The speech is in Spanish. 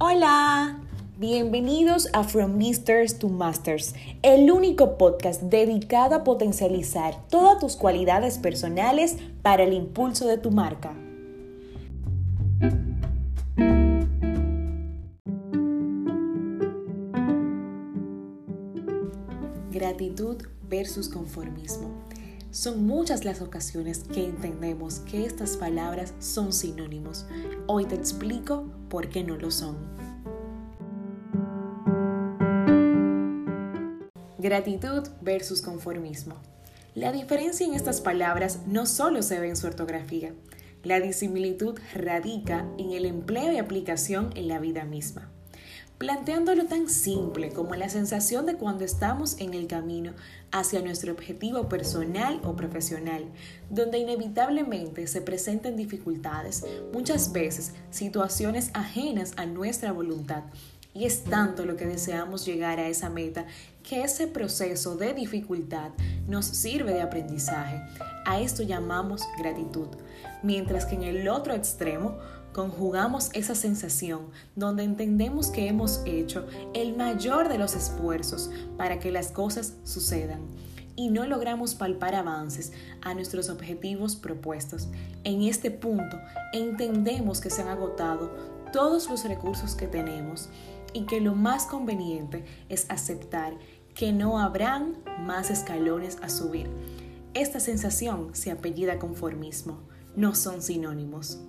Hola, bienvenidos a From Misters to Masters, el único podcast dedicado a potencializar todas tus cualidades personales para el impulso de tu marca. Gratitud versus conformismo. Son muchas las ocasiones que entendemos que estas palabras son sinónimos. Hoy te explico por qué no lo son. Gratitud versus conformismo. La diferencia en estas palabras no solo se ve en su ortografía, la disimilitud radica en el empleo y aplicación en la vida misma planteándolo tan simple como la sensación de cuando estamos en el camino hacia nuestro objetivo personal o profesional, donde inevitablemente se presenten dificultades, muchas veces situaciones ajenas a nuestra voluntad. Y es tanto lo que deseamos llegar a esa meta que ese proceso de dificultad nos sirve de aprendizaje. A esto llamamos gratitud. Mientras que en el otro extremo conjugamos esa sensación donde entendemos que hemos hecho el mayor de los esfuerzos para que las cosas sucedan y no logramos palpar avances a nuestros objetivos propuestos. En este punto entendemos que se han agotado todos los recursos que tenemos y que lo más conveniente es aceptar que no habrán más escalones a subir. Esta sensación se apellida conformismo, no son sinónimos.